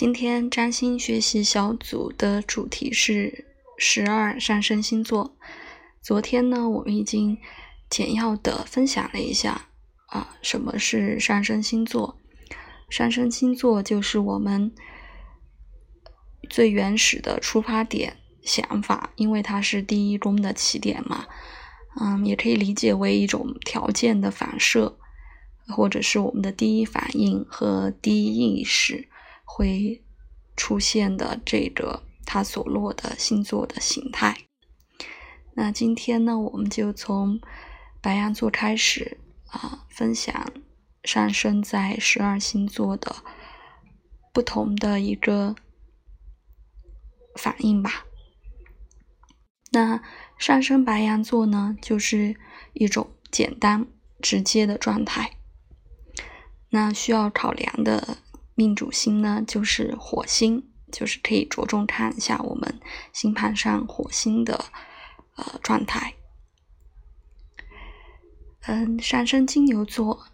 今天占星学习小组的主题是十二上升星座。昨天呢，我们已经简要的分享了一下啊，什么是上升星座？上升星座就是我们最原始的出发点想法，因为它是第一宫的起点嘛。嗯，也可以理解为一种条件的反射，或者是我们的第一反应和第一意识。会出现的这个它所落的星座的形态。那今天呢，我们就从白羊座开始啊，分享上升在十二星座的不同的一个反应吧。那上升白羊座呢，就是一种简单直接的状态。那需要考量的。命主星呢，就是火星，就是可以着重看一下我们星盘上火星的呃状态。嗯，上升金牛座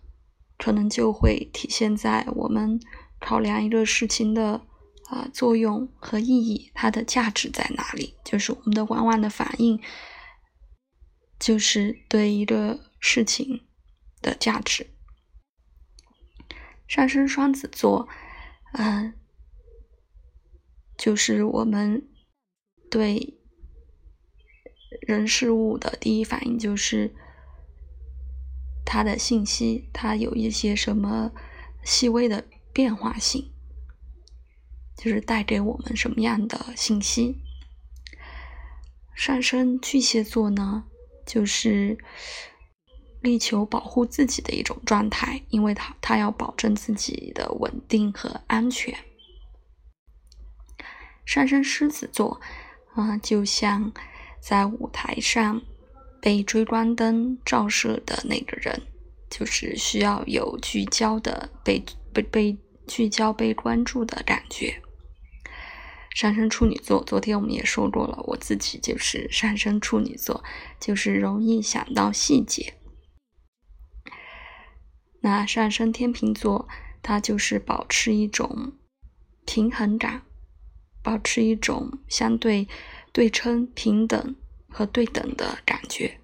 可能就会体现在我们考量一个事情的啊作用和意义，它的价值在哪里？就是我们的往往的反应，就是对一个事情的价值。上升双子座，嗯，就是我们对人事物的第一反应就是它的信息，它有一些什么细微的变化性，就是带给我们什么样的信息。上升巨蟹座呢，就是。力求保护自己的一种状态，因为他他要保证自己的稳定和安全。上升狮子座，啊，就像在舞台上被追光灯照射的那个人，就是需要有聚焦的被被被聚焦、被关注的感觉。上升处女座，昨天我们也说过了，我自己就是上升处女座，就是容易想到细节。那上升天秤座，它就是保持一种平衡感，保持一种相对对称、平等和对等的感觉，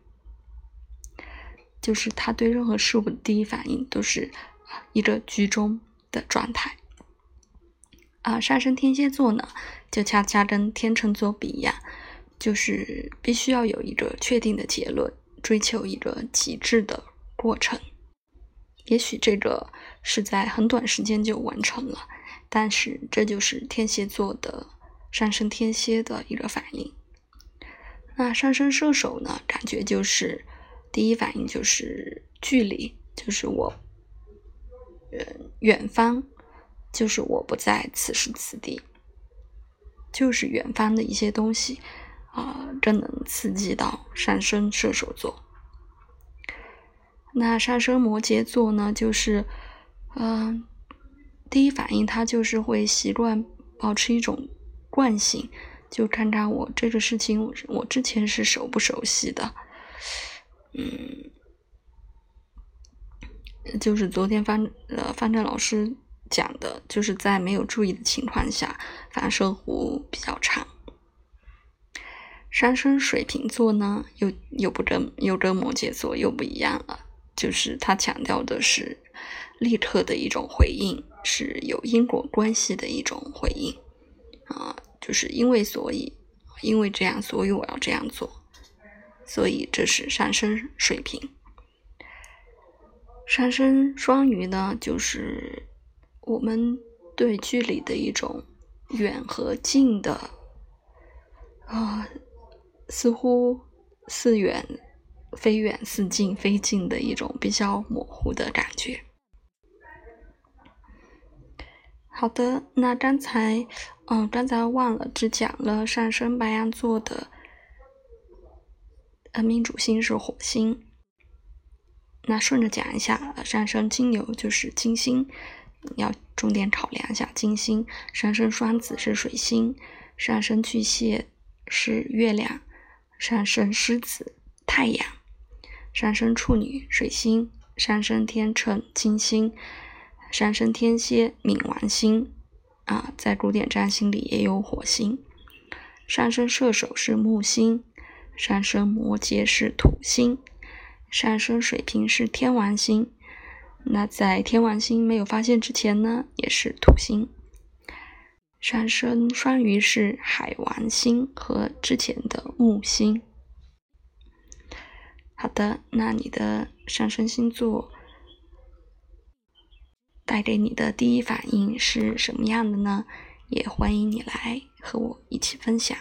就是他对任何事物的第一反应都是一个居中的状态。啊，上升天蝎座呢，就恰恰跟天秤座不一样，就是必须要有一个确定的结论，追求一个极致的过程。也许这个是在很短时间就完成了，但是这就是天蝎座的上升天蝎的一个反应。那上升射手呢？感觉就是第一反应就是距离，就是我，远，远方，就是我不在此时此地，就是远方的一些东西啊，更能刺激到上升射手座。那上升摩羯座呢？就是，嗯，第一反应他就是会习惯保持一种惯性，就看看我这个事情，我之前是熟不熟悉的，嗯，就是昨天方呃方正老师讲的，就是在没有注意的情况下，反射弧比较长。上升水瓶座呢，又又不跟又跟摩羯座又不一样了。就是他强调的是立刻的一种回应，是有因果关系的一种回应啊，就是因为所以，因为这样，所以我要这样做，所以这是上升水平。上升双鱼呢，就是我们对距离的一种远和近的啊，似乎似远。非远似近，非近的一种比较模糊的感觉。好的，那刚才，嗯，刚才忘了只讲了上升白羊座的，呃，命主星是火星。那顺着讲一下，上升金牛就是金星，要重点考量一下金星。上升双子是水星，上升巨蟹是月亮，上升狮子太阳。上升处女水星，上升天秤金星，上升天蝎冥王星，啊，在古典占星里也有火星。上升射手是木星，上升摩羯是土星，上升水瓶是天王星。那在天王星没有发现之前呢，也是土星。上升双鱼是海王星和之前的木星。好的，那你的上升星座带给你的第一反应是什么样的呢？也欢迎你来和我一起分享。